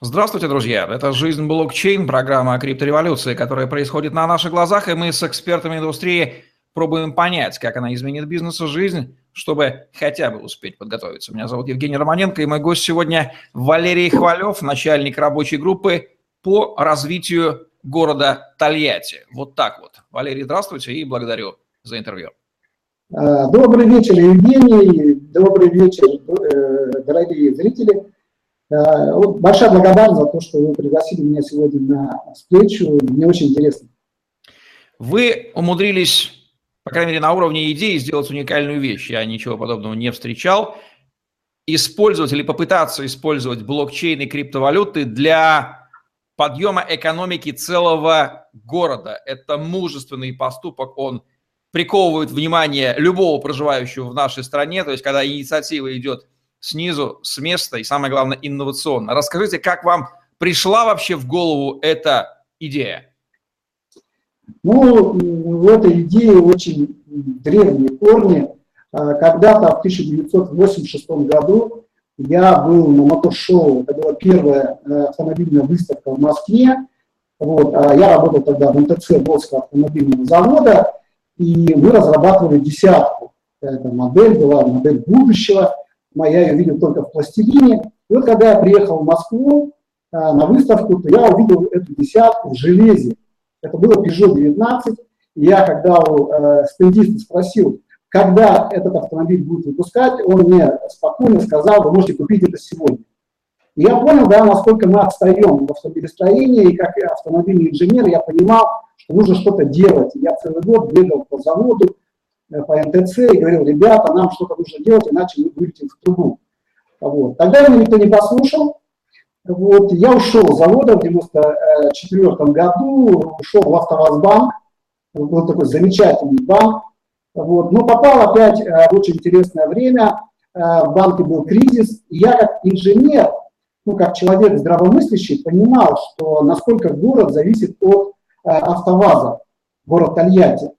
Здравствуйте, друзья! Это «Жизнь блокчейн», программа о криптореволюции, которая происходит на наших глазах, и мы с экспертами индустрии пробуем понять, как она изменит бизнес и жизнь, чтобы хотя бы успеть подготовиться. Меня зовут Евгений Романенко, и мой гость сегодня Валерий Хвалев, начальник рабочей группы по развитию города Тольятти. Вот так вот. Валерий, здравствуйте и благодарю за интервью. А, добрый вечер, Евгений. Добрый вечер, э, дорогие зрители. А, большая благодарность за то, что вы пригласили меня сегодня на встречу. Мне очень интересно. Вы умудрились, по крайней мере, на уровне идеи сделать уникальную вещь. Я ничего подобного не встречал. Использовать или попытаться использовать блокчейн и криптовалюты для подъема экономики целого города. Это мужественный поступок, он приковывает внимание любого проживающего в нашей стране. То есть, когда инициатива идет снизу, с места и, самое главное, инновационно. Расскажите, как вам пришла вообще в голову эта идея? Ну, в этой идее очень древние корни. А, когда-то в 1986 году я был на мотошоу, это была первая э, автомобильная выставка в Москве. Вот, а я работал тогда в МТЦ Волжского автомобильного завода, и мы разрабатывали десятку. Эта модель была модель будущего я ее видел только в пластилине. И вот когда я приехал в Москву э, на выставку, то я увидел эту десятку в железе. Это было Peugeot 19. И я, когда у э, стендиста спросил, когда этот автомобиль будет выпускать, он мне спокойно сказал, вы можете купить это сегодня. И я понял, да, насколько мы отстаем в автомобилестроении, и как автомобильный инженер я понимал, что нужно что-то делать. Я целый год бегал по заводу, по НТЦ и говорил, ребята, нам что-то нужно делать, иначе мы вылетим в трубу. Вот. Тогда меня никто не послушал. Вот. Я ушел с завода в 94 году, ушел в Автовазбанк, был такой замечательный банк. Вот. Но попал опять э, в очень интересное время, э, в банке был кризис, я как инженер, ну, как человек здравомыслящий, понимал, что насколько город зависит от автоваза, город Тольятти.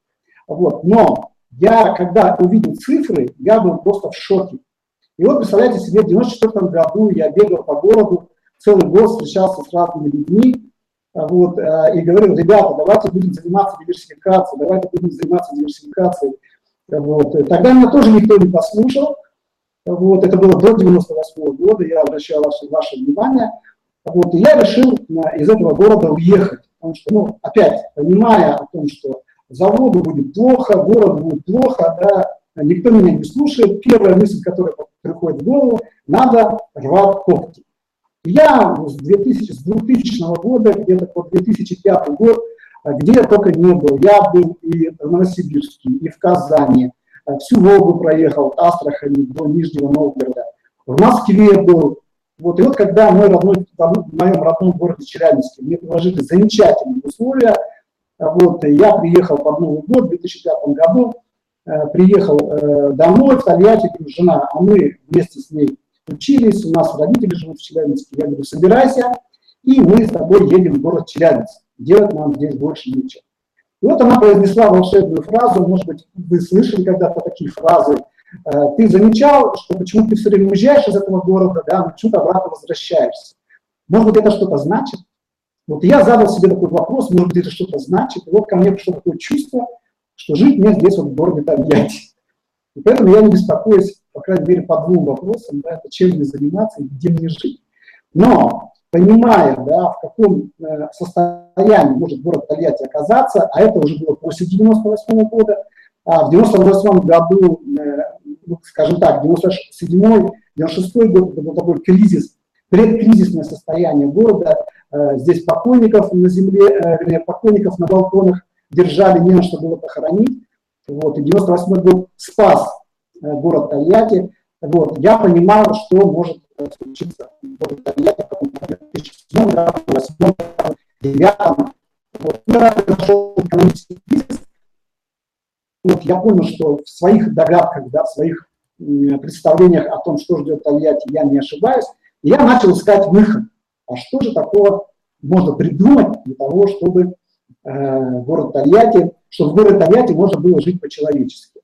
Вот. Но я, когда увидел цифры, я был просто в шоке. И вот, представляете себе, в 94 году я бегал по городу, целый год встречался с разными людьми, вот, э, и говорил, ребята, давайте будем заниматься диверсификацией, давайте будем заниматься диверсификацией. Вот. Тогда меня тоже никто не послушал, вот, это было до 98 года, я обращал ваше, ваше внимание, вот, и я решил из этого города уехать, потому что, ну, опять, понимая о том, что заводу будет плохо, городу будет плохо, да, никто меня не слушает. Первая мысль, которая приходит в голову, надо рвать когти. Я с 2000, с 2000 года, где-то по 2005 год, где я только не был, я был и в Новосибирске, и в Казани, всю Волгу проехал, от Астрахани до Нижнего Новгорода, в Москве был. Вот, и вот когда мой родной, в моем родном городе Челябинске мне предложили замечательные условия, вот, я приехал под Новый год в 2005 году, э, приехал э, домой в Тольятти, говорю, жена, а мы вместе с ней учились, у нас родители живут в Челябинске. Я говорю, собирайся, и мы с тобой едем в город Челябинск. Делать нам здесь больше нечего. И вот она произнесла волшебную фразу, может быть, вы слышали когда-то такие фразы. Э, ты замечал, что почему ты все время уезжаешь из этого города, да, почему-то обратно возвращаешься. Может быть, это что-то значит? Вот я задал себе такой вопрос, может быть, это что-то значит. И вот ко мне пришло такое чувство, что жить мне здесь, вот в городе Тольятти. И поэтому я не беспокоюсь, по крайней мере, по двум вопросам, да, это чем мне заниматься и где мне жить. Но, понимая, да, в каком э, состоянии может город Тольятти оказаться, а это уже было после 98 -го года, а в 98 году, э, ну, скажем так, 97 96 год, это был такой кризис, предкризисное состояние города, здесь покойников на земле, э, вернее, покойников на балконах держали, не на что было похоронить. Вот, и 98 год спас э, город Тольятти. Вот, я понимал, что может случиться в городе Тольятти в 2007 году, 2008 году, 2009 вот. Произошел экономический кризис, вот, я понял, что в своих догадках, да, в своих представлениях о том, что ждет Тольятти, я не ошибаюсь. Я начал искать выход а что же такого можно придумать для того, чтобы э, город Тольятти, чтобы в городе Тольятти можно было жить по-человечески.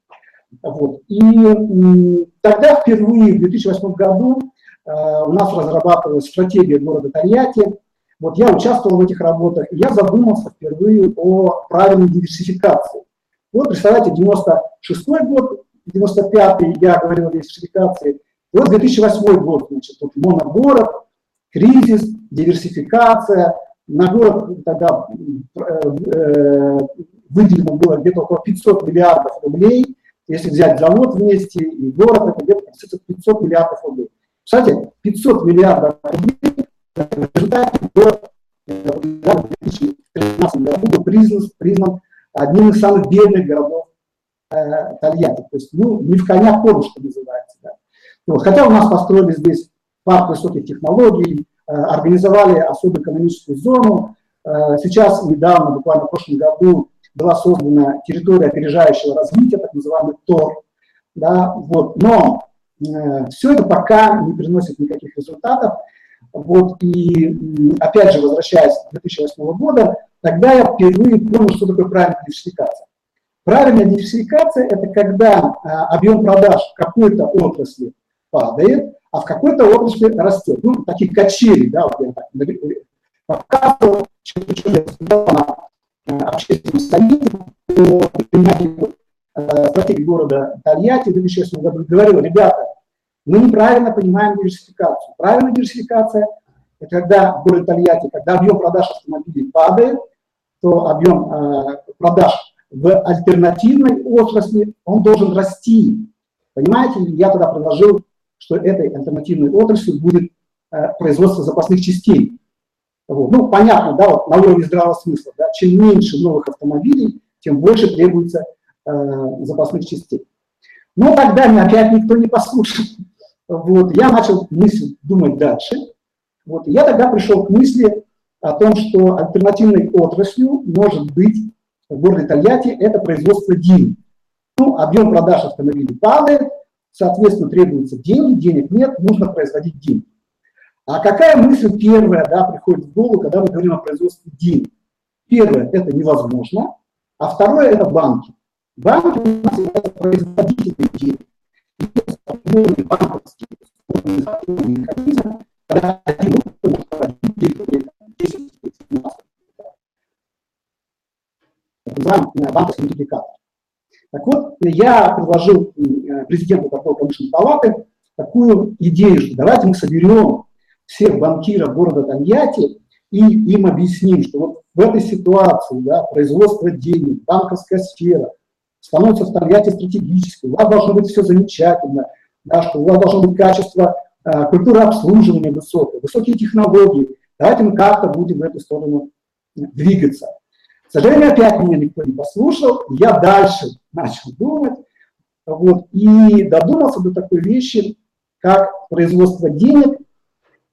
Вот. И тогда впервые в 2008 году у нас разрабатывалась стратегия города Тольятти. Вот я участвовал в этих работах, и я задумался впервые о правильной диверсификации. Вот, представляете, 96 год, 95-й я говорил о диверсификации, и вот 2008 год, значит, вот моногород, кризис, диверсификация, на город тогда э, выделено было где-то около 500 миллиардов рублей, если взять завод вместе и город, это где-то 500 миллиардов рублей. Кстати, 500 миллиардов рублей в результате город в 2013 году был признан, признан одним из самых бедных городов э, Тольятти. То есть, ну, не в коня корм, что называется. Да. Вот. Хотя у нас построили здесь парк высоких технологий, э, организовали особую экономическую зону. Э, сейчас, недавно, буквально в прошлом году, была создана территория опережающего развития, так называемый ТОР. Да, вот. Но э, все это пока не приносит никаких результатов. Вот, и опять же, возвращаясь к 2008 года, тогда я впервые понял, что такое правильная диверсификация. Правильная диверсификация – это когда а, объем продаж какой-то отрасли падает, а в какой-то отрасли растет. Ну, такие качели, да, вот я так показывал, на общественном совете по принятию э, стратегии города Тольятти в 2006 году говорил, ребята, мы неправильно понимаем диверсификацию. Правильная диверсификация – это когда в городе Тольятти, когда объем продаж автомобилей падает, то объем э, продаж в альтернативной отрасли, он должен расти. Понимаете, я тогда предложил, что этой альтернативной отраслью будет э, производство запасных частей. Вот. Ну, понятно, да, вот на уровне здравого смысла, да, чем меньше новых автомобилей, тем больше требуется э, запасных частей. Но тогда мне опять никто не послушал. Вот, я начал мысль думать дальше. Вот, я тогда пришел к мысли о том, что альтернативной отраслью может быть в городе Тольятти это производство ДИН. Ну, объем продаж автомобилей падает, соответственно, требуются деньги, денег нет, нужно производить ДИН. А какая мысль первая да, приходит в голову, когда мы говорим о производстве ДИН? Первое – это невозможно, а второе – это банки. Банки у нас являются производителями денег. И банковские механизмы, когда один может проводить 10 банковский мультипликатор. Так вот, я предложил э, президенту торговой промышленной палаты такую идею, что давайте мы соберем всех банкиров города Тольятти и им объясним, что вот в этой ситуации да, производство денег, банковская сфера становится в Тольятти стратегической, у вас должно быть все замечательно, да, что у вас должно быть качество э, культуры обслуживания высокое, высокие технологии. Давайте мы как-то будем в эту сторону двигаться. К сожалению, опять меня никто не послушал, я дальше начал думать, вот, и додумался до такой вещи, как производство денег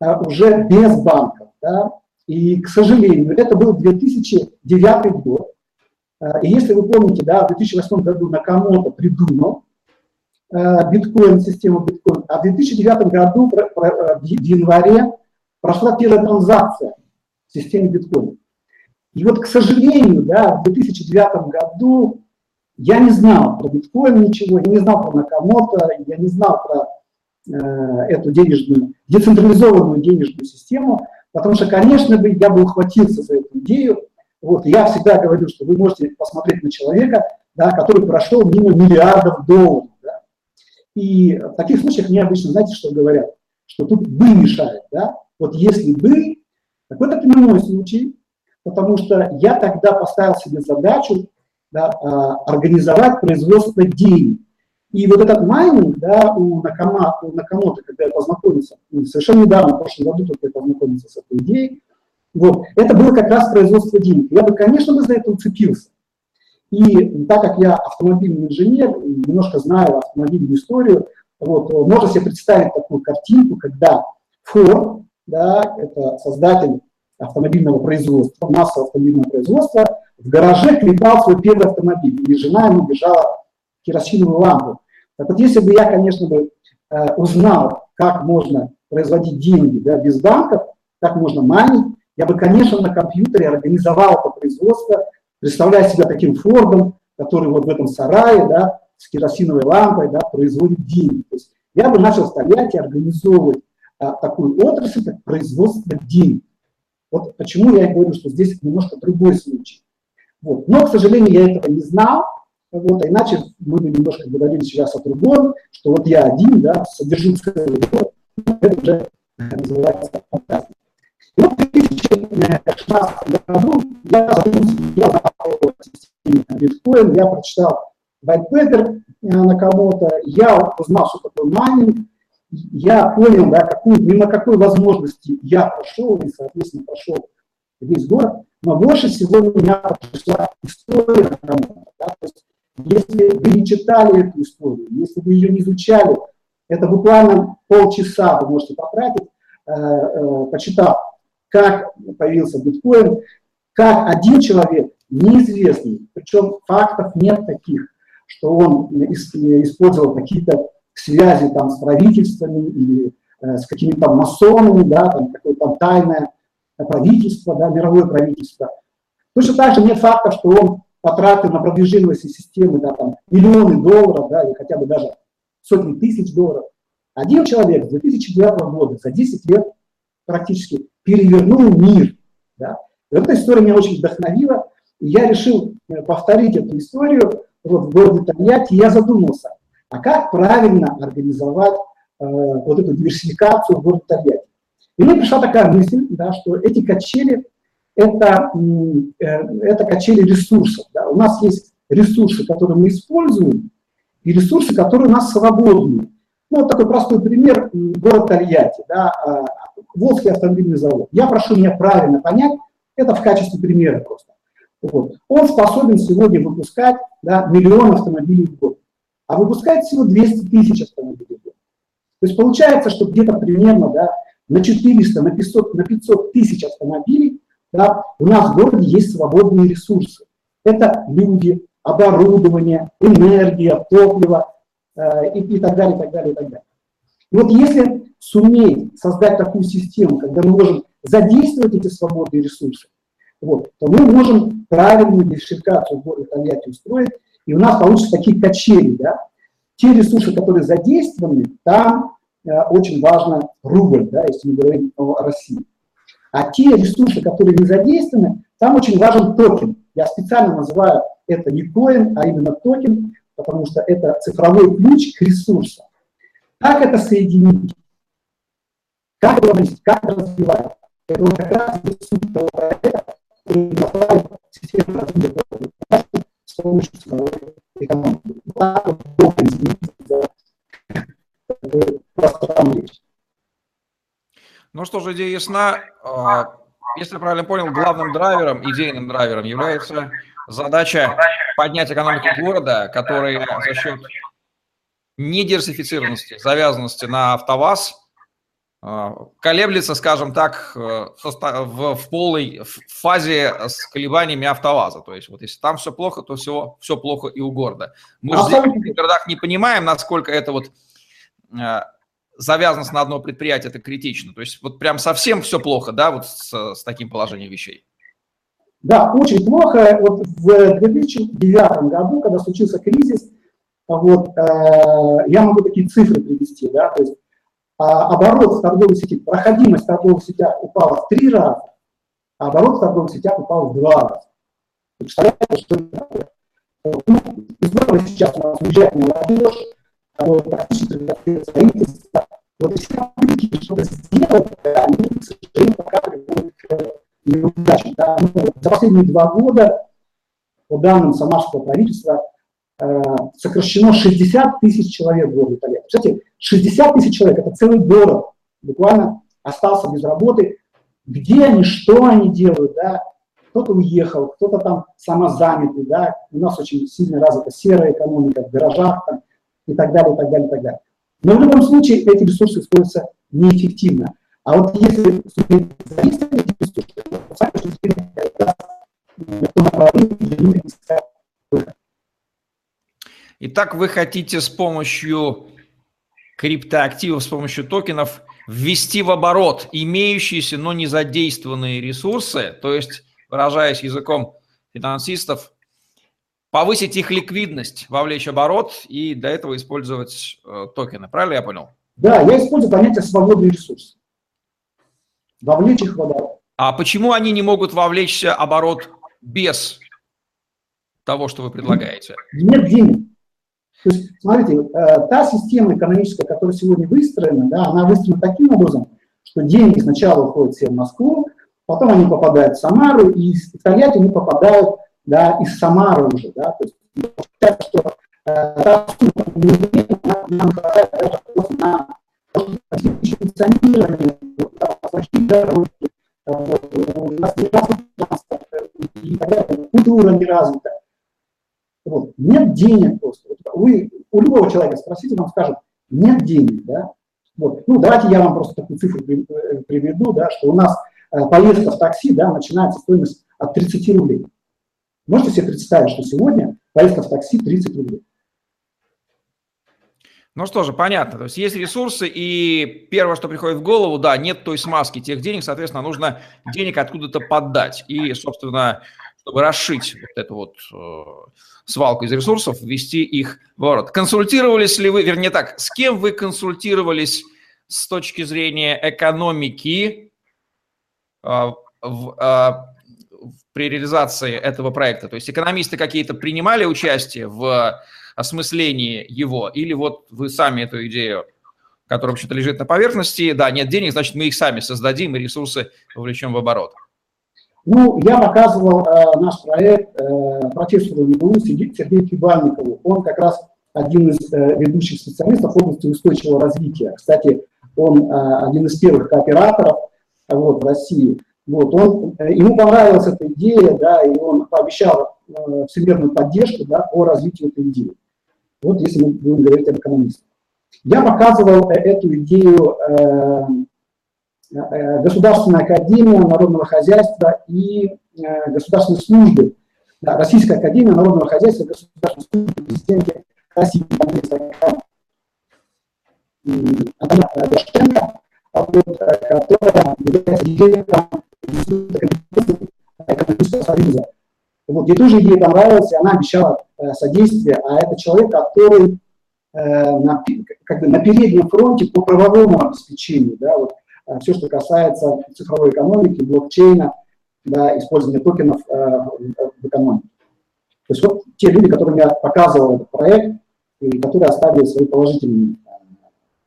а, уже без банков. Да? И, к сожалению, это был 2009 год. А, и если вы помните, да, в 2008 году Накамото придумал а, биткоин, систему биткоин, а в 2009 году, в январе, прошла первая транзакция в системе биткоин. И вот, к сожалению, да, в 2009 году я не знал про биткоин ничего, я не знал про Накамото, я не знал про Э, эту денежную, децентрализованную денежную систему, потому что, конечно бы, я бы ухватился за эту идею. Вот, я всегда говорю, что вы можете посмотреть на человека, да, который прошел мимо миллиардов долларов. Да. И в таких случаях мне обычно, знаете, что говорят? Что тут «бы» мешает. Да? Вот если «бы», так это прямой случай, потому что я тогда поставил себе задачу да, а, организовать производство денег. И вот этот майнинг, да, у, Накама, Накамото, когда я познакомился, ну, совершенно недавно, в прошлом году только я познакомился с этой идеей, вот, это было как раз производство денег. Я бы, конечно, бы за это уцепился. И так как я автомобильный инженер, немножко знаю автомобильную историю, вот, можно себе представить такую картинку, когда Ford, да, это создатель автомобильного производства, массового автомобильного производства, в гараже клепал свой первый автомобиль, и жена ему бежала керосиновую лампу. Так вот, если бы я, конечно, бы э, узнал, как можно производить деньги да, без банков, как можно майнить, я бы, конечно, на компьютере организовал это производство, представляя себя таким Фордом, который вот в этом сарае, да, с керосиновой лампой, да, производит деньги. То есть я бы начал стоять и организовывать а, такую отрасль, как производство денег. Вот почему я говорю, что здесь немножко другой случай. Вот. Но, к сожалению, я этого не знал, вот, а иначе мы бы немножко говорили сейчас о другом, что вот я один, да, содержу целый город, это уже называется фантастика. И вот в 2016 году я задумался о системе биткоин, я прочитал white paper на кого-то, я узнал, что такое майнинг, я понял, да, какую, мимо какой возможности я прошел, и, соответственно, прошел весь город, но больше всего меня пришла история кому-то. Да, то есть, если вы не читали эту историю, если вы ее не изучали, это буквально полчаса вы можете потратить, э, э, почитав, как появился биткоин, как один человек, неизвестный, причем фактов нет таких, что он использовал какие-то связи там с правительствами или э, с какими-то масонами, да, там какое-то тайное правительство, да, мировое правительство. Точно так же нет фактов, что он потратил на продвижение этой системы да, там, миллионы долларов, да, или хотя бы даже сотни тысяч долларов. Один человек с 2009 года за 10 лет практически перевернул мир. Да. Эта история меня очень вдохновила, и я решил э, повторить эту историю вот, в городе Тольятти, я задумался, а как правильно организовать э, вот эту диверсификацию в городе Тольятти. И мне пришла такая мысль, да, что эти качели это, э, это качели ресурсов. Да. У нас есть ресурсы, которые мы используем, и ресурсы, которые у нас свободны. Ну, вот такой простой пример, город Тольятти, да, а, Волжский автомобильный завод. Я прошу меня правильно понять, это в качестве примера просто. Вот. Он способен сегодня выпускать да, миллион автомобилей в год а выпускает всего 200 тысяч автомобилей. То есть получается, что где-то примерно да, на 400, на 500, на 500 тысяч автомобилей да, у нас в городе есть свободные ресурсы. Это люди, оборудование, энергия, топливо э, и, и так далее, и так далее, и так далее. И вот если суметь создать такую систему, когда мы можем задействовать эти свободные ресурсы, вот, то мы можем правильную диверсификацию в городе Тольятти устроить и у нас получатся такие качели, да. Те ресурсы, которые задействованы, там э, очень важно рубль, да, если мы говорим о России. А те ресурсы, которые не задействованы, там очень важен токен. Я специально называю это не coin, а именно токен, потому что это цифровой ключ к ресурсам. Как это соединить? Как это, как это развивать? Это как раз суть того проекта, который направлен систему развития помощью экономики. Так вот, долго измениться ну что же, идея ясна. А, если я правильно понял, главным драйвером, идейным драйвером является задача поднять экономику города, который за счет недиверсифицированности, завязанности на АвтоВАЗ – колеблется, скажем так, э, в, в полной фазе с колебаниями автоваза. То есть вот если там все плохо, то все, все плохо и у города. Мы же здесь в городах не понимаем, насколько это вот э, завязанность на одно предприятие, это критично. То есть вот прям совсем все плохо, да, вот с, с таким положением вещей. Да, очень плохо. Вот в 2009 году, когда случился кризис, вот, э, я могу такие цифры привести, да, то есть а оборот в торговой сети, проходимость в торговых сетях упала в три раза, а оборот в торговых сетях упал в два раза. Представляете, что это такое? Ну, здорово сейчас у нас уезжает молодежь, которая практически строительство. Вот если попытки что-то сделать, они, к сожалению, пока приводят к неудачам. Да? Ну, за последние два года, по данным самарского правительства, Э, сокращено 60 тысяч человек в городе Тольятти. Кстати, 60 тысяч человек – это целый город, буквально остался без работы. Где они, что они делают, да? Кто-то уехал, кто-то там самозанятый, да? У нас очень сильно развита серая экономика в гаражах там, и так далее, и так далее, и так далее. Но в любом случае эти ресурсы используются неэффективно. А вот если задействовать эти ресурсы, то сами это направление, где люди искать выход. Итак, вы хотите с помощью криптоактивов, с помощью токенов ввести в оборот имеющиеся, но не задействованные ресурсы, то есть, выражаясь языком финансистов, повысить их ликвидность, вовлечь оборот и для этого использовать э, токены. Правильно я понял? Да, я использую понятие свободный ресурс. Вовлечь их в оборот. А почему они не могут вовлечься оборот без того, что вы предлагаете? Нет денег. То есть, смотрите, э, та система экономическая, которая сегодня выстроена, да, она выстроена таким образом, что деньги сначала уходят все в Москву, потом они попадают в Самару, и из Тольятти они попадают да, из Самары уже. Да, то есть, что э, нам на функционирование, у нас не культура не развита. Вот. Нет денег просто. Вы у любого человека спросите, он скажет, нет денег, да. Вот. Ну, давайте я вам просто такую цифру э, приведу, да, что у нас э, поездка в такси, да, начинается стоимость от 30 рублей. Можете себе представить, что сегодня поездка в такси 30 рублей? Ну что же, понятно. То есть есть ресурсы, и первое, что приходит в голову, да, нет той смазки тех денег, соответственно, нужно денег откуда-то поддать. И, собственно, чтобы расшить вот эту вот э, свалку из ресурсов, ввести их в ворот. Консультировались ли вы, вернее так, с кем вы консультировались с точки зрения экономики э, в, э, при реализации этого проекта? То есть экономисты какие-то принимали участие в осмыслении его, или вот вы сами эту идею которая вообще-то лежит на поверхности, да, нет денег, значит, мы их сами создадим и ресурсы вовлечем в оборот. Ну, я показывал э, наш проект э, профессору МГУ Сергею Кибальникову. Он как раз один из э, ведущих специалистов в области устойчивого развития. Кстати, он э, один из первых кооператоров вот, в России. Вот, он, э, ему понравилась эта идея, да, и он пообещал э, всемирную поддержку да, по развитию этой идеи. Вот если мы будем говорить об экономистах. Я показывал э, эту идею э, Э, Государственная академия народного хозяйства и э, государственной службы. Да, Российская академия народного хозяйства и государственной службы президента России. Она Дорошенко, которая является директором экономического союза. Вот, ей тоже идея понравилась, и она обещала э, содействие, а это человек, который э, на, как бы на переднем фронте по правовому обеспечению, да, вот, Э, все, что касается цифровой экономики, блокчейна, да, использования токенов э, в экономике. То есть вот те люди, которым я показывал этот проект, и которые оставили свои положительные э,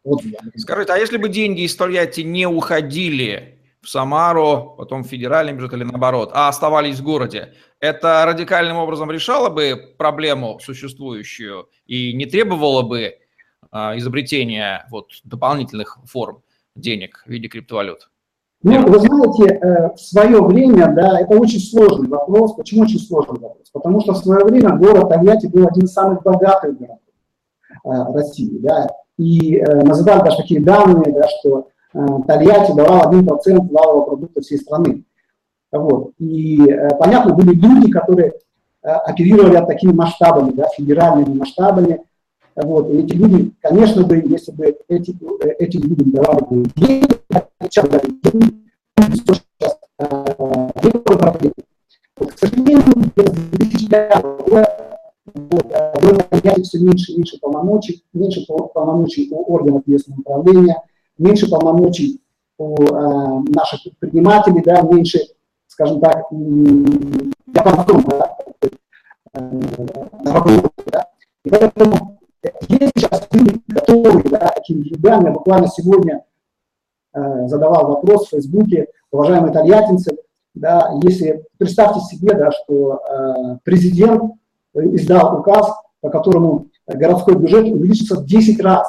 отзывы. Скажите, а если бы деньги из Тольятти не уходили в Самару, потом в федеральный бюджет или наоборот, а оставались в городе, это радикальным образом решало бы проблему существующую и не требовало бы а, изобретения вот, дополнительных форм денег в виде криптовалют? Ну, вы знаете, э, в свое время, да, это очень сложный вопрос. Почему очень сложный вопрос? Потому что в свое время город Тольятти был один из самых богатых городов э, России, да, и э, называли даже такие данные, да, что Тольятти давал 1% валового продукта всей страны. Вот. И, понятно, были люди, которые оперировали такими масштабами, да, федеральными масштабами, вот, и эти люди, конечно бы, если бы эти, этим людям давали бы деньги, вот, к сожалению, без 2005 года меньше меньше полномочий, меньше полномочий у органов местного управления, меньше полномочий у э, наших предпринимателей, да, меньше, скажем так, я потом, да, э, да, и поэтому есть сейчас люди, которые да, такими деньгами, я буквально сегодня э, задавал вопрос в Фейсбуке, уважаемые тольяттинцы, да, если представьте себе, да, что э, президент издал указ, по которому городской бюджет увеличится в 10 раз.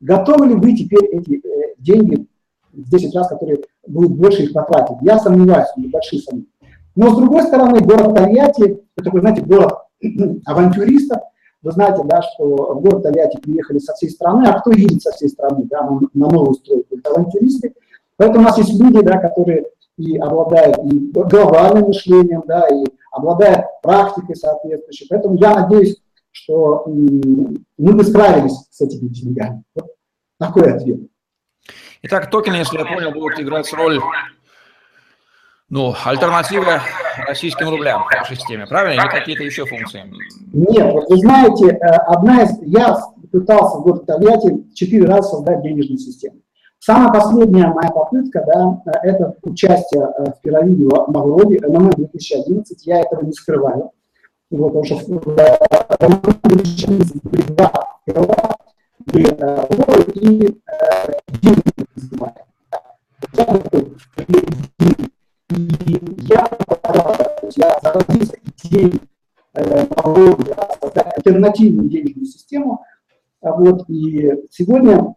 Готовы ли вы теперь эти э, деньги в 10 раз, которые будут больше их потратить? Я сомневаюсь, небольшие сомнения. Но с другой стороны, город Тольятти, это такой, знаете, город авантюристов, вы знаете, да, что в город Тольятти приехали со всей страны, а кто едет со всей страны да, на, на новую стройку? Это авантюристы. Поэтому у нас есть люди, да, которые и обладают и глобальным мышлением, да, и обладают практикой соответствующей. Поэтому я надеюсь, что мы бы справились с этими деньгами. Вот такой ответ. Итак, токены, если я понял, будут играть роль ну, альтернатива российским рублям в системе, правильно? Или какие-то еще функции? Нет, вот вы знаете, э, одна из, я пытался в городе Тольятти четыре раза создать денежную систему. Самая последняя моя попытка, да, это участие э, в пирамиде Мавроде, МММ 2011, я этого не скрываю. Вот, потому что в 2011 были два крыла, были э, и деньги. И я, я заразился идеей создать альтернативную денежную систему. Вот, и сегодня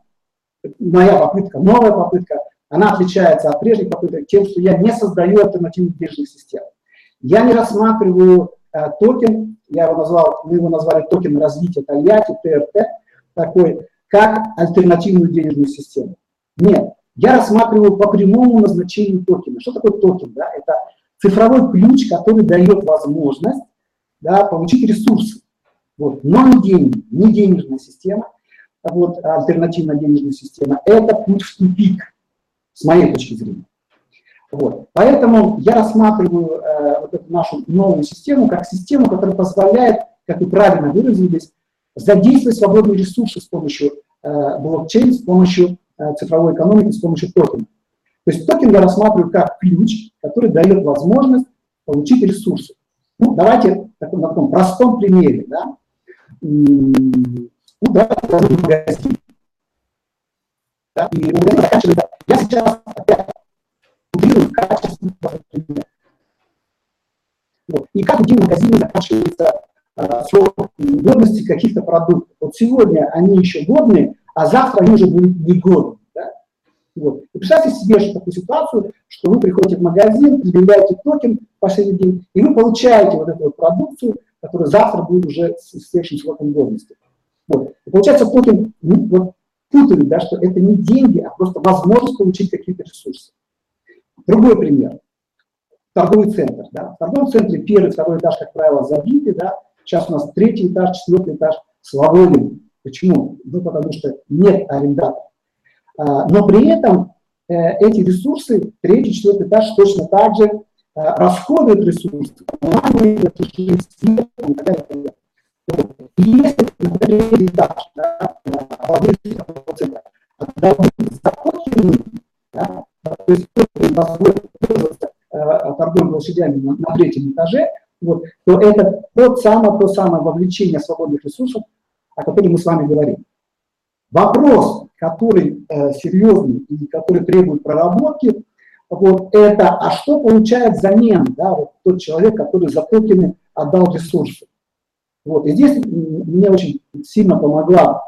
моя попытка, новая попытка, она отличается от прежних попыток тем, что я не создаю альтернативных денежных систем. Я не рассматриваю э, токен, я его назвал, мы его назвали токен развития Тольятти, ТРТ, такой, как альтернативную денежную систему. Нет, я рассматриваю по прямому назначению токена. Что такое токен? Да? Это цифровой ключ, который дает возможность да, получить ресурсы. Вот. Но не деньги, не денежная система, вот, альтернативная денежная система, это путь в тупик, с моей точки зрения. Вот. Поэтому я рассматриваю э, вот эту нашу новую систему как систему, которая позволяет, как вы правильно выразились, задействовать свободные ресурсы с помощью э, блокчейн, с помощью цифровой экономики, с помощью токена. То есть токен я рассматриваю как ключ, который дает возможность получить ресурсы. Ну, давайте на таком простом примере. Да? Ну, да, магазин. Да, и меня заканчивается. Я сейчас опять утрирую пример. Вот. И как в день магазине заканчивается а, срок годности каких-то продуктов. Вот сегодня они еще годные, а завтра они уже будут негодны. Да? Вот. И представьте себе что такую ситуацию, что вы приходите в магазин, предъявляете токен последний день, и вы получаете вот эту продукцию, которая завтра будет уже с следующим сроком годности. Вот. И получается, токен ну, вот, путают, да, что это не деньги, а просто возможность получить какие-то ресурсы. Другой пример. Торговый центр. Да. В торговом центре первый, второй этаж, как правило, забиты. Да. Сейчас у нас третий этаж, четвертый этаж свободен. Почему? Ну, потому что нет арендатора. А, но при этом э, эти ресурсы, третий, четвертый этаж точно так же э, расходуют ресурсы. Если, например, этаж, да, да, то на, на третьем этаже, вот, то это тот самое, то самое вовлечение свободных ресурсов, о котором мы с вами говорим. Вопрос, который э, серьезный и который требует проработки, вот это, а что получает взамен, да, вот тот человек, который за токены отдал ресурсы. Вот. И здесь мне очень сильно помогла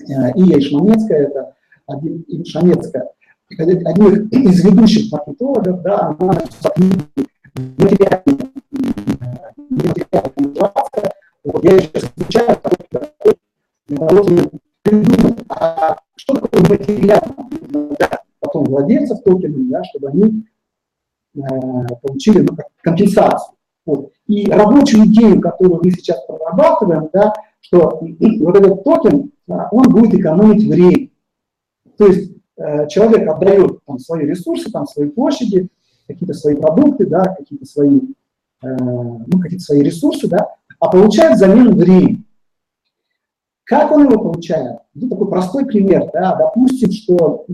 э, Ия Ишманецкая, это один, Ишманецкая, один из ведущих маркетологов, да, она материальная, материальная. Вот, я сейчас изучаю, придумать, а что такое материально, да, потом владельцев токенов, да, чтобы они э, получили ну, компенсацию. Вот. И рабочую идею, которую мы сейчас прорабатываем, да, что вот этот токен, он будет экономить время. То есть э, человек отдает там, свои ресурсы, там, свои площади, какие-то свои продукты, да, какие-то свои, э, ну, какие-то свои ресурсы, да, а получает взамен время. Как он его получает? Ну, такой простой пример. Да, допустим, что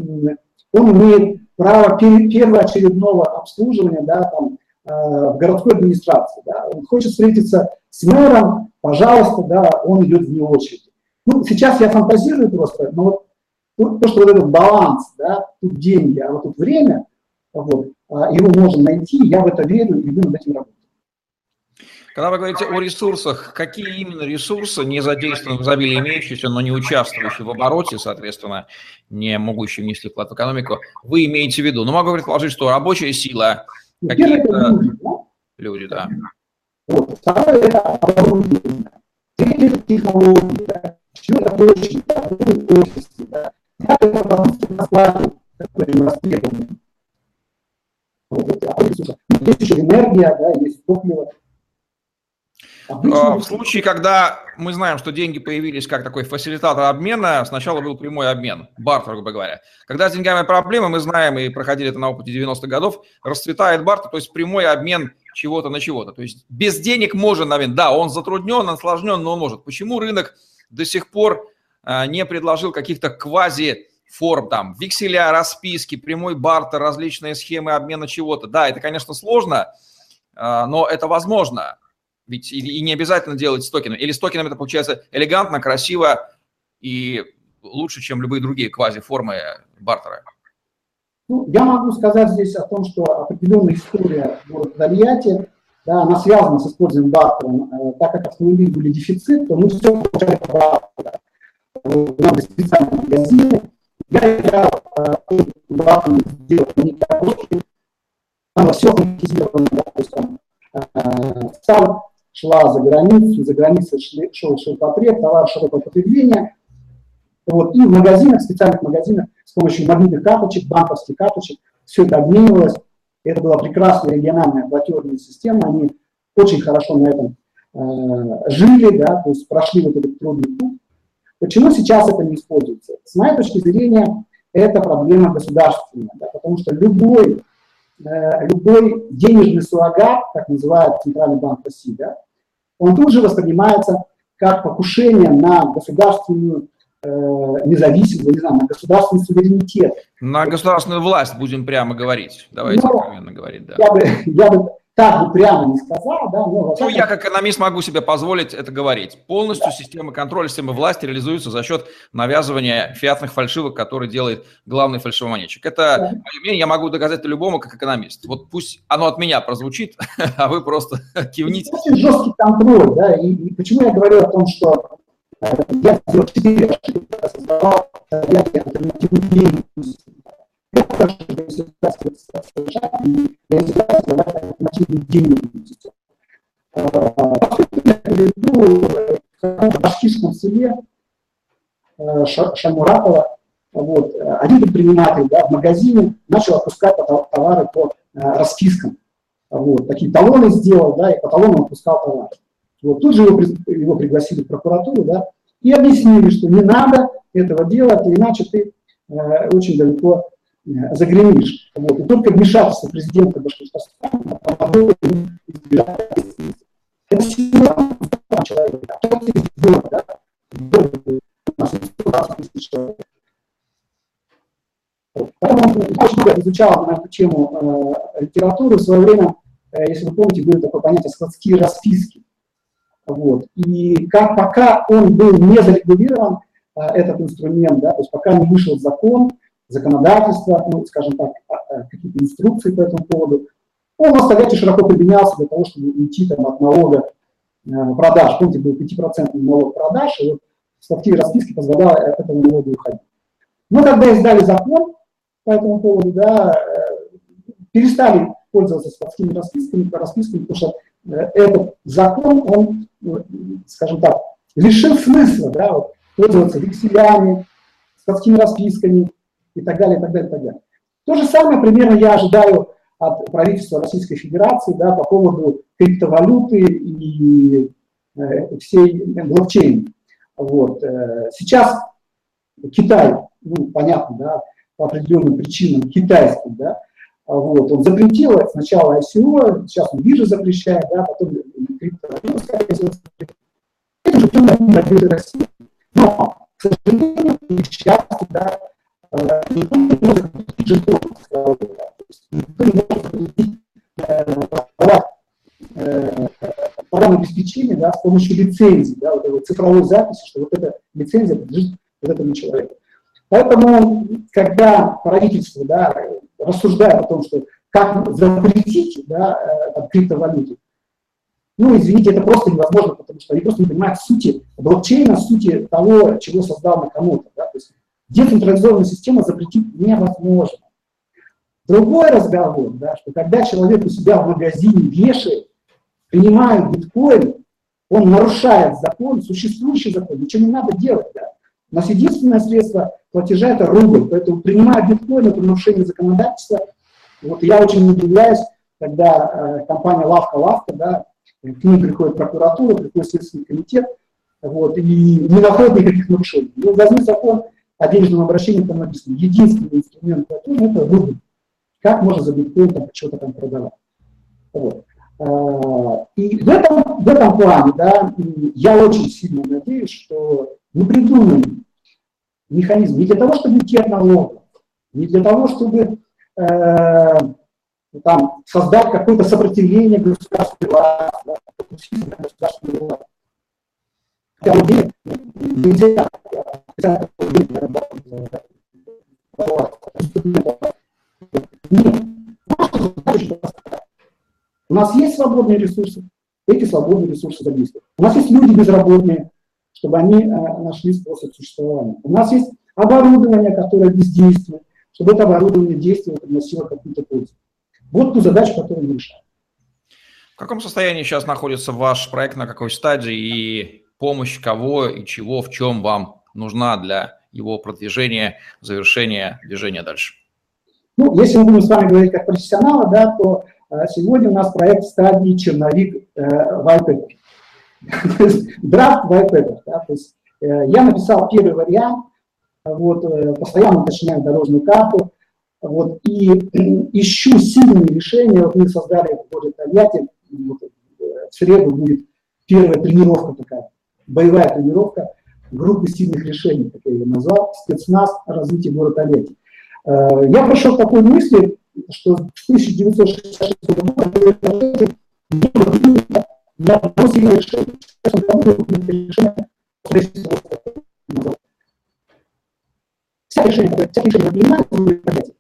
он имеет право первоочередного обслуживания да, там, Э, в городской администрации, да, он хочет встретиться с мэром, пожалуйста, да, он идет вне очереди. Ну, сейчас я фантазирую просто, но вот то, что вот этот баланс, да, тут деньги, а вот тут время, вот, а, его можно найти, я в это верю и буду над этим работать. Когда вы говорите о ресурсах, какие именно ресурсы, не задействованные в изобилии имеющиеся, но не участвующие в обороте, соответственно, не могущие внести вклад в экономику, вы имеете в виду? Ну, могу предположить, что рабочая сила, Какие-то люди, да. Вот. Второе – это оборудование. Третье – это технологии, да. Четвертое – очень да, офисы, да. Пятое – это продукты на складе, которые востребованы. Вот, а есть еще энергия, да, есть топливо. Обычно... В случае, когда мы знаем, что деньги появились как такой фасилитатор обмена, сначала был прямой обмен, бартер, грубо говоря. Когда с деньгами проблемы, мы знаем и проходили это на опыте 90-х годов, расцветает бартер, то есть прямой обмен чего-то на чего-то. То есть без денег можно, наверное, да, он затруднен, он сложнен, но он может. Почему рынок до сих пор э, не предложил каких-то квази форм, там, векселя, расписки, прямой бартер, различные схемы обмена чего-то. Да, это, конечно, сложно, но это возможно. Ведь и, не обязательно делать с токеном. Или с токеном это получается элегантно, красиво и лучше, чем любые другие квази-формы бартера. Ну, я могу сказать здесь о том, что определенная история города Тольятти, да, она связана с использованием бартера. Э, так как автомобили были дефицит, то мы все получали по бартеру. Надо специальные магазины. Я играл э, бартером сделать не коробки, там все автоматизировано, да, то есть там э, сам шла за границу, за границей шел ширпотреб, товар широкого потребления. Вот, и в магазинах, в специальных магазинах с помощью магнитных карточек, банковских карточек, все это обменивалось. Это была прекрасная региональная платежная система, они очень хорошо на этом э, жили, да, то есть прошли вот этот трудный путь. Почему сейчас это не используется? С моей точки зрения, это проблема государственная, да, потому что любой, э, любой денежный суррогат, как называют Центральный банк России, да, он тут же воспринимается как покушение на государственную э, независимость, не знаю, на государственный суверенитет. На государственную власть будем прямо говорить. Давайте Но, откровенно говорить, да. Я бы, я бы так бы прямо не сказал, да, но... Ну, я как экономист могу себе позволить это говорить. Полностью да. система контроля, система власти реализуется за счет навязывания фиатных фальшивок, которые делает главный фальшивомонетчик. Это да. мое мнение, я могу доказать это любому как экономист. Вот пусть оно от меня прозвучит, а вы просто кивните. Очень жесткий контроль, да, и, и почему я говорю о том, что э, я сделал четыре ошибки, создавал я альтернативную в башкирском селе Шамуратова, вот, один предприниматель да, в магазине начал отпускать товары по распискам. Вот, такие талоны сделал, да, и по талонам отпускал товар. Вот, тут же его, его пригласили в прокуратуру, да, и объяснили, что не надо этого делать, иначе ты э, очень далеко Э, загремишь. Вот. И только вмешательство президента Башкортостана помогло ему избежать Это сила человека. А что ты сделал, да? Поэтому очень много изучал на эту тему э, литературу. В свое время, э, если вы помните, было такое понятие складские расписки. Вот. И как пока он был не зарегулирован, э, этот инструмент, да, то есть пока не вышел закон, законодательства, ну, скажем так, а, а, какие-то инструкции по этому поводу. Он настоятельно широко применялся для того, чтобы уйти там, от налога э, продаж. Помните, был 5% налог продаж, и вот статьи расписки позволяли от этого налога уходить. Но когда издали закон по этому поводу, да, э, перестали пользоваться складскими расписками, расписками, потому что э, этот закон, он, скажем так, лишил смысла да, вот, пользоваться векселями, складскими расписками, и так далее, и так далее, и так далее. То же самое примерно я ожидаю от правительства Российской Федерации да, по поводу криптовалюты и э, всей блокчейн. Вот. Э, сейчас Китай, ну, понятно, да, по определенным причинам китайский, да, вот, он запретил сначала ICO, сейчас он биржи запрещает, да, потом криптовалюту, это же все России. Но, к сожалению, к да, не не может запретить программное да, с помощью лицензии, да, вот этой цифровой записи, что вот эта лицензия принадлежит вот этому человеку. Поэтому, когда правительство да, рассуждает о том, что как запретить да, там, криптовалюту, ну, извините, это просто невозможно, потому что они просто не понимают сути блокчейна, сути того, чего создал Накамото. Децентрализованную систему запретить невозможно. Другой разговор, да, что когда человек у себя в магазине вешает, принимает биткоин, он нарушает закон, существующий закон, ничего не надо делать. Да. У нас единственное средство платежа – это рубль, поэтому принимая биткоин, это нарушение законодательства. Вот я очень удивляюсь, когда э, компания «Лавка-Лавка», да, к ним приходит прокуратура, приходит Следственный комитет, вот, и не находит никаких нарушений. Ну, возьми закон о денежном обращении там написано, единственный инструмент платежа – это рубль. Как можно за биткоин там что-то там продавать? Вот. А, и в этом, в этом плане, да, я очень сильно надеюсь, что мы придумаем механизм не для того, чтобы уйти от налогов, не для того, чтобы э, там, создать какое-то сопротивление государственной власти, государственной власти. Нельзя нет. У нас есть свободные ресурсы, эти свободные ресурсы задействуют. У нас есть люди безработные, чтобы они э, нашли способ существования. У нас есть оборудование, которое бездействует, чтобы это оборудование действовало, приносило какую-то пользу. Вот ту задачу, которую мы решаем. В каком состоянии сейчас находится ваш проект, на какой стадии и помощь кого и чего, в чем вам нужна для его продвижения, завершения движения дальше? Ну, если мы будем с вами говорить как профессионалы, да, то э, сегодня у нас проект в стадии черновик э, white драфт white Да, то есть э, я написал первый вариант, вот, э, постоянно уточняю дорожную карту, вот, и ищу сильные решения. Вот мы создали в городе Тольятти, вот, э, в среду будет первая тренировка такая, боевая тренировка группы сильных решений, как я ее назвал, спецназ развития города Тольятти. Э, я пришел к такой мысли, что в 1966 году ни одного сильного решения. Вся решения, вся решения принимаются,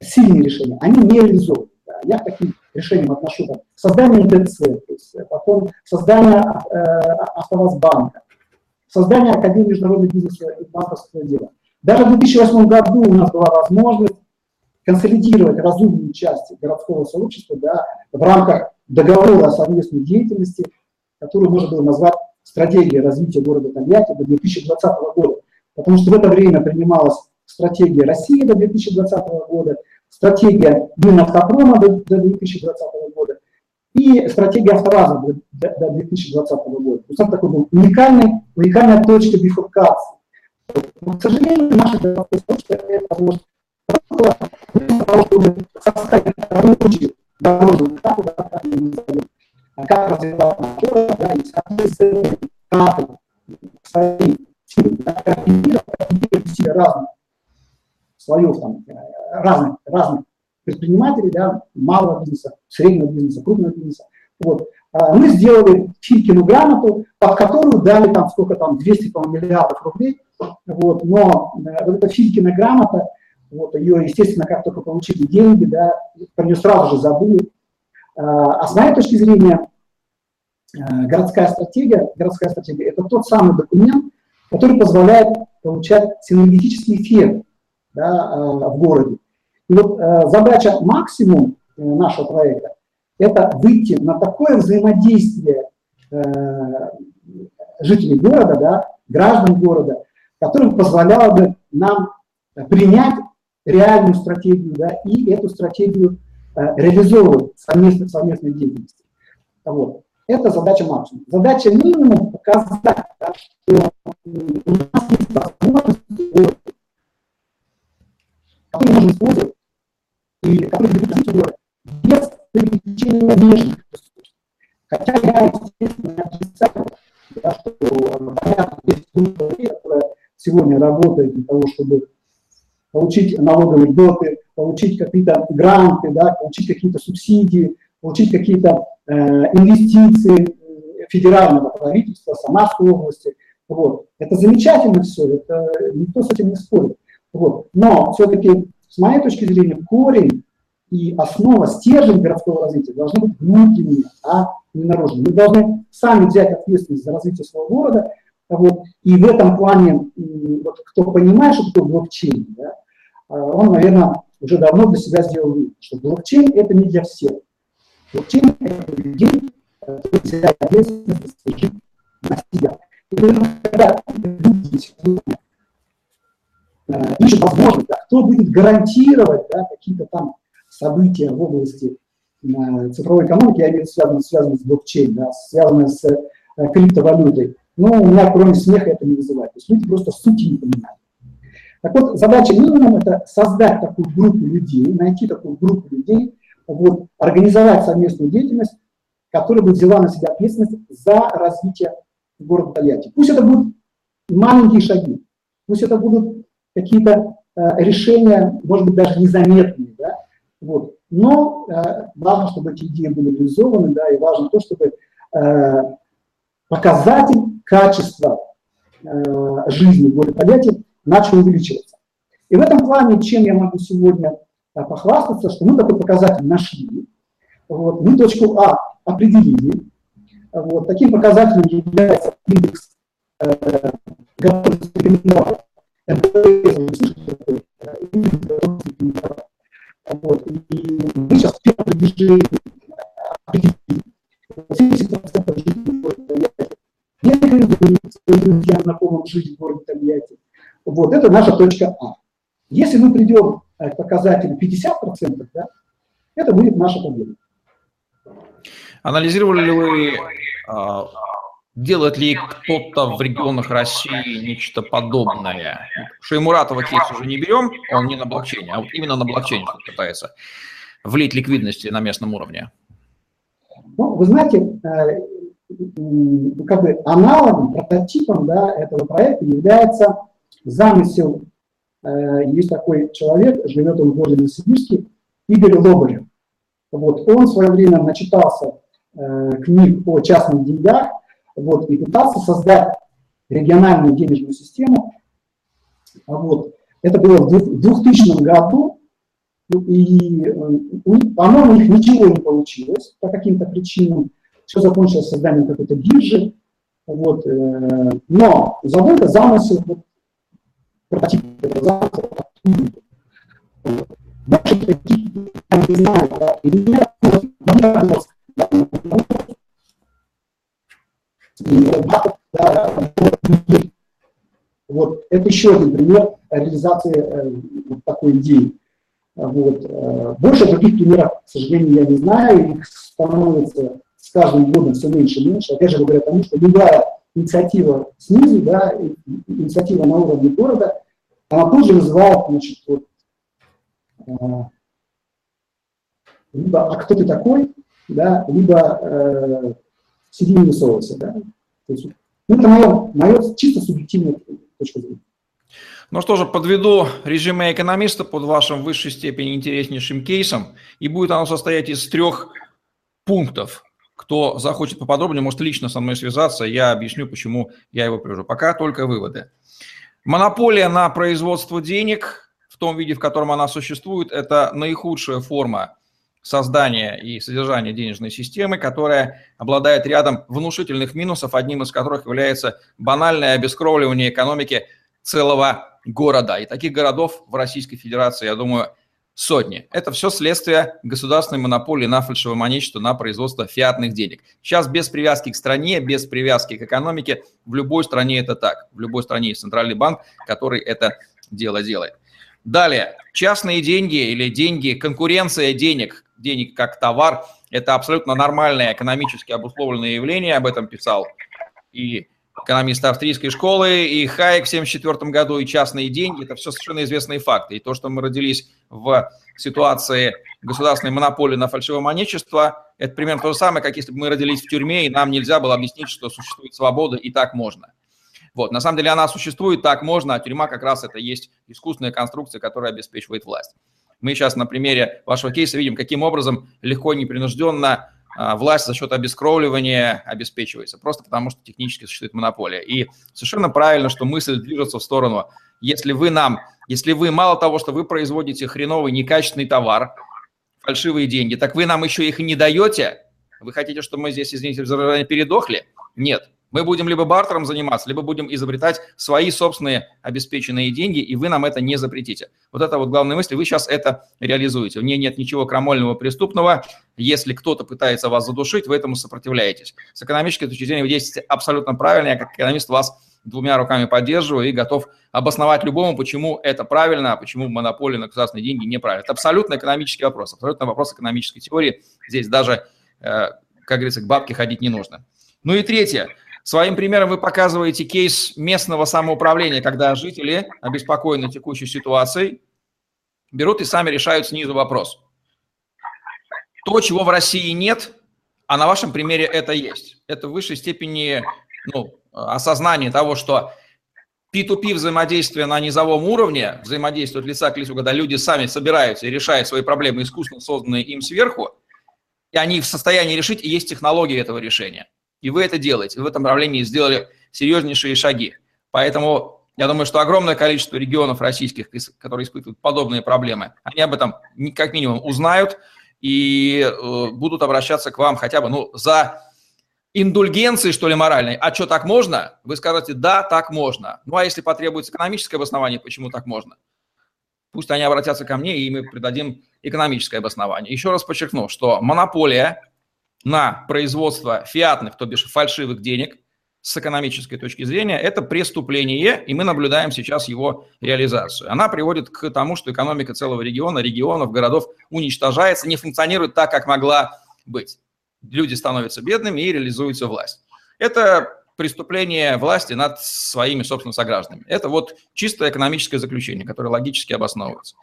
сильные решения, они не реализованы. Я к таким решениям отношу там, создание то есть, потом создание э, Автовазбанка, создание Академии международного бизнеса и банковского дела. Даже в 2008 году у нас была возможность консолидировать разумные части городского сообщества да, в рамках договора о совместной деятельности, который можно было назвать стратегией развития города Тольятти до 2020 года. Потому что в это время принималась стратегия России до 2020 года, стратегия Минавтопрома до, до 2020 года и стратегия Автораза до, до, до 2020 года. То есть это такой был уникальный, уникальная точка бифуркации. Но, к сожалению, наша сообщество это чтобы составить рабочую дорожную как развивать город, да, и соответственно, карты свои да, координировать, координировать все разные слоев, там, разных, разных предпринимателей, да, малого бизнеса, среднего бизнеса, крупного бизнеса. Вот. А мы сделали Филькину грамоту, под которую дали там сколько там, 200 миллиардов рублей. Вот. Но э, вот эта Филькина грамота, вот, ее, естественно, как только получили деньги, да, про нее сразу же забыли. А, а с моей точки зрения, э, городская стратегия, городская стратегия – это тот самый документ, который позволяет получать синергетический эффект да, э, в городе. И вот э, задача максимум нашего проекта – это выйти на такое взаимодействие жителей города, да, граждан города, которое позволяло бы нам принять реальную стратегию, да, и эту стратегию э, реализовывать совместно, совместной деятельности. Вот. Это задача максимум. Задача минимум показать, да, что у нас есть возможность, которые можно использовать, и жить город без привлечения внешних. Хотя я, естественно, отрицаю, да, что понятно, есть группа которая сегодня работает для того, чтобы получить налоговые льготы, получить какие-то гранты, да, получить какие-то субсидии, получить какие-то э, инвестиции э, федерального правительства, Самарской области. Вот. Это замечательно все, это, никто с этим не спорит. Вот. Но все-таки, с моей точки зрения, корень и основа, стержень городского развития должны быть внутренние, а не наружные. Мы должны сами взять ответственность за развитие своего города, вот, и в этом плане, вот, кто понимает, что такое блокчейн, да, а, он, наверное, уже давно для себя сделал вывод, что блокчейн – это не для всех. Блокчейн – это для людей, которые взяли ответственность жить на себя. И когда люди ищут возможность, да, кто будет гарантировать да, какие-то там события в области э, цифровой экономики, виду связанные, связанные с блокчейн, да, связанные с э, криптовалютой. Но у меня кроме смеха это не вызывает. То есть люди просто сути не понимают. Так вот, задача минимум – это создать такую группу людей, найти такую группу людей, вот, организовать совместную деятельность, которая бы взяла на себя ответственность за развитие города Тольятти. Пусть это будет маленькие шаги. Пусть это будут какие-то э, решения, может быть, даже незаметные, да, вот. Но э, важно, чтобы эти идеи были реализованы, да, и важно то, чтобы э, показатель качества жизни Тольятти начал увеличиваться. И в этом плане, чем я могу сегодня похвастаться, что мы такой показатель нашли, вот, мы точку А определили, вот, таким показателем является индекс э, готовности вот. И мы сейчас в первом движении определили 70% жителей города Тольятти не рекомендуют своим друзьям в городе Тольятти. Вот, это наша точка А. Если мы придем к показателю 50%, да, это будет наша победа. Анализировали ли вы а, Делает ли кто-то в регионах России нечто подобное? Шеймуратова кейс уже не берем, он не на блокчейне, а вот именно на блокчейне пытается влить ликвидности на местном уровне. Ну, вы знаете, э, как бы аналогом, прототипом да, этого проекта является замысел. Э, есть такой человек, живет он в городе Новосибирске, Игорь Лобарев. Вот, он в свое время начитался э, книг о частных деньгах, вот, и пытался создать региональную денежную систему. Вот. Это было в 2000 году, и, по-моему, у них ничего не получилось по каким-то причинам. Все закончилось созданием какой-то биржи. Вот, э, но забыто замысел, вот, прототип этого замысла, Дальше таких, я не знаю, да, вот, это еще один пример реализации э, вот такой идеи. Вот. Э, больше таких примеров, к сожалению, я не знаю, их становится с каждым годом все меньше и меньше. Опять же, благодаря тому, что любая инициатива снизу, да, инициатива на уровне города, она тоже вызывает, значит, вот, э, либо «а кто ты такой?», да, либо сиди не высовывайся. Да? То есть, ну, это мое, мое чисто субъективная точка зрения. Ну что же, подведу резюме экономиста под вашим в высшей степени интереснейшим кейсом, и будет оно состоять из трех пунктов. Кто захочет поподробнее, может лично со мной связаться, я объясню, почему я его привожу. Пока только выводы. Монополия на производство денег в том виде, в котором она существует, это наихудшая форма создания и содержания денежной системы, которая обладает рядом внушительных минусов, одним из которых является банальное обескровливание экономики целого города. И таких городов в Российской Федерации, я думаю, сотни. Это все следствие государственной монополии на фальшивомонечество, на производство фиатных денег. Сейчас без привязки к стране, без привязки к экономике, в любой стране это так. В любой стране есть центральный банк, который это дело делает. Далее, частные деньги или деньги, конкуренция денег, денег как товар, это абсолютно нормальное экономически обусловленное явление, об этом писал и экономист австрийской школы, и Хайек в 1974 году, и частные деньги, это все совершенно известные факты. И то, что мы родились в ситуации государственной монополии на фальшивомонечество, это примерно то же самое, как если бы мы родились в тюрьме, и нам нельзя было объяснить, что существует свобода, и так можно. Вот, на самом деле она существует, так можно, а тюрьма как раз это есть искусственная конструкция, которая обеспечивает власть. Мы сейчас на примере вашего кейса видим, каким образом легко и непринужденно а, власть за счет обескровливания обеспечивается, просто потому что технически существует монополия. И совершенно правильно, что мысль движется в сторону, если вы нам, если вы мало того, что вы производите хреновый, некачественный товар, фальшивые деньги, так вы нам еще их и не даете, вы хотите, чтобы мы здесь, извините, передохли? Нет. Мы будем либо бартером заниматься, либо будем изобретать свои собственные обеспеченные деньги, и вы нам это не запретите. Вот это вот главная мысль. Вы сейчас это реализуете. В ней нет ничего крамольного, преступного. Если кто-то пытается вас задушить, вы этому сопротивляетесь. С экономической точки зрения вы действуете абсолютно правильно. Я как экономист вас двумя руками поддерживаю и готов обосновать любому, почему это правильно, а почему монополия на государственные деньги неправильно. Это абсолютно экономический вопрос, абсолютно вопрос экономической теории. Здесь даже, э, как говорится, к бабке ходить не нужно. Ну и третье. Своим примером вы показываете кейс местного самоуправления, когда жители, обеспокоены текущей ситуацией, берут и сами решают снизу вопрос. То, чего в России нет, а на вашем примере это есть. Это в высшей степени ну, осознание того, что P2P взаимодействие на низовом уровне, взаимодействие от лица к лицу, когда люди сами собираются и решают свои проблемы, искусственно созданные им сверху, и они в состоянии решить, и есть технологии этого решения. И вы это делаете. Вы в этом направлении сделали серьезнейшие шаги. Поэтому я думаю, что огромное количество регионов российских, которые испытывают подобные проблемы, они об этом как минимум узнают и э, будут обращаться к вам хотя бы ну, за индульгенцией, что ли, моральной. А что, так можно? Вы скажете, да, так можно. Ну, а если потребуется экономическое обоснование, почему так можно? Пусть они обратятся ко мне, и мы придадим экономическое обоснование. Еще раз подчеркну, что монополия на производство фиатных, то бишь фальшивых денег – с экономической точки зрения, это преступление, и мы наблюдаем сейчас его реализацию. Она приводит к тому, что экономика целого региона, регионов, городов уничтожается, не функционирует так, как могла быть. Люди становятся бедными и реализуется власть. Это преступление власти над своими, собственно, согражданами. Это вот чистое экономическое заключение, которое логически обосновывается.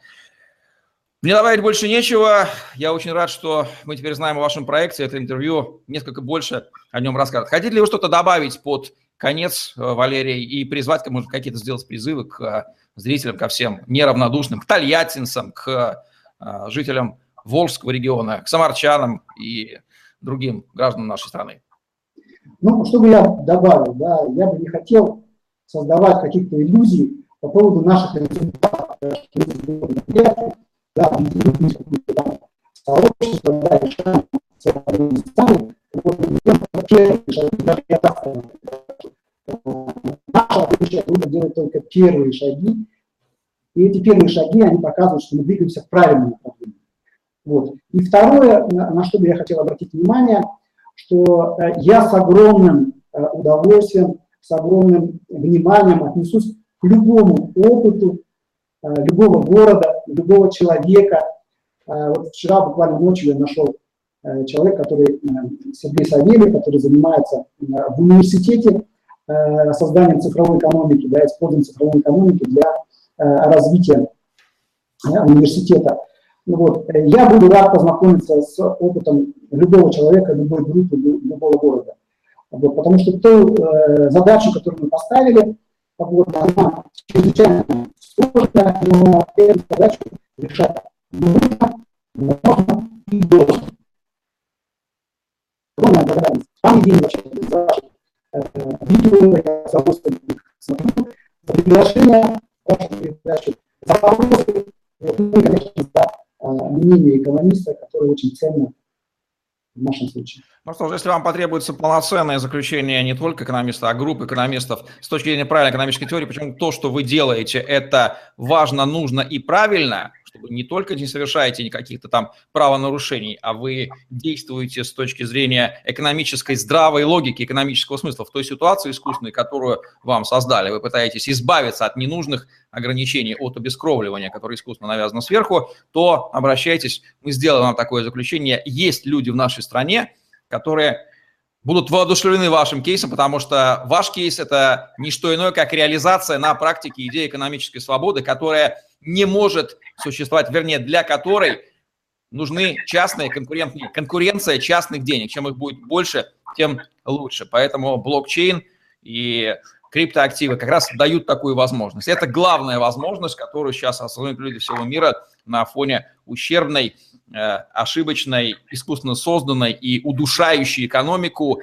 Мне добавить больше нечего. Я очень рад, что мы теперь знаем о вашем проекте. Это интервью несколько больше о нем расскажет. Хотите ли вы что-то добавить под конец, э, Валерий, и призвать, может, какие-то сделать призывы к э, зрителям, ко всем неравнодушным, к тольяттинцам, к э, жителям Волжского региона, к самарчанам и другим гражданам нашей страны? Ну, что бы я добавил, да, я бы не хотел создавать каких-то иллюзий по поводу наших результатов да, сообщество, да, решаем сами, вот, первые шаги, даже я так Наша будущее трудно делать только первые шаги, и эти первые шаги, они показывают, что мы двигаемся в правильном направлении. Вот. И второе, на, на что бы я хотел обратить внимание, что э, я с огромным э, удовольствием, с огромным вниманием отнесусь к любому опыту Э, любого города, любого человека. Э, вот вчера буквально ночью я нашел э, человек, который, Сергей Савельев, который занимается в университете созданием цифровой экономики, да, использованием цифровой экономики для развития университета. Ну вот. Я буду рад познакомиться с опытом любого человека, любой группы, любого города. Вот, потому что ту э, задачу, которую мы поставили, вот, она чрезвычайно сложная, но эту задачу решать нужно, можно и должно. Огромная благодарность. Вам, Евгений, за ваше видео, я с удовольствием смотрю, за приглашение, вашу передачу, за вопросы, ну и, конечно, за э, мнение экономиста, которое очень ценно в нашем случае. Ну что ж, если вам потребуется полноценное заключение не только экономиста, а группы экономистов с точки зрения правильной экономической теории, почему то, что вы делаете, это важно, нужно и правильно, чтобы не только не совершаете никаких-то там правонарушений, а вы действуете с точки зрения экономической здравой логики, экономического смысла в той ситуации искусственной, которую вам создали. Вы пытаетесь избавиться от ненужных ограничений, от обескровливания, которое искусственно навязано сверху, то обращайтесь, мы сделаем вам такое заключение. Есть люди в нашей стране, которые будут воодушевлены вашим кейсом, потому что ваш кейс – это не что иное, как реализация на практике идеи экономической свободы, которая не может существовать, вернее, для которой нужны частные конкурентные, конкуренция частных денег. Чем их будет больше, тем лучше. Поэтому блокчейн и криптоактивы как раз дают такую возможность. Это главная возможность, которую сейчас осознают люди всего мира на фоне ущербной, э, ошибочной, искусственно созданной и удушающей экономику,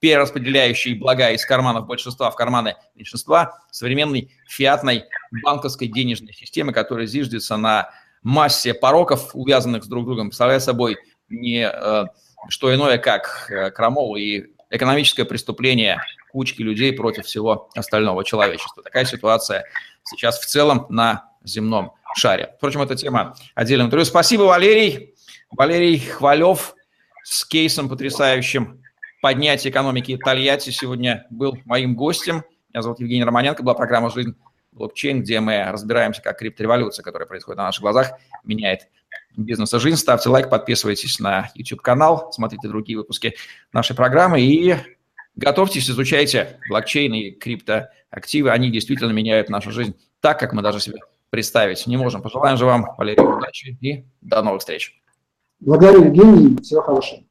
перераспределяющей блага из карманов большинства в карманы меньшинства, современной фиатной банковской денежной системы, которая зиждется на массе пороков, увязанных с друг другом, представляя собой не э, что иное, как э, крамол и экономическое преступление кучки людей против всего остального человечества. Такая ситуация сейчас в целом на земном шаре. Впрочем, эта тема отдельного интервью. Спасибо, Валерий. Валерий Хвалев с кейсом потрясающим поднятия экономики Тольятти сегодня был моим гостем. Меня зовут Евгений Романенко, была программа «Жизнь блокчейн», где мы разбираемся, как криптореволюция, которая происходит на наших глазах, меняет бизнес и жизнь. Ставьте лайк, подписывайтесь на YouTube-канал, смотрите другие выпуски нашей программы и готовьтесь, изучайте блокчейн и криптоактивы. Они действительно меняют нашу жизнь так, как мы даже себе представить не можем. Пожелаем же вам, Валерий, удачи и до новых встреч. Благодарю, Евгений. Всего хорошего.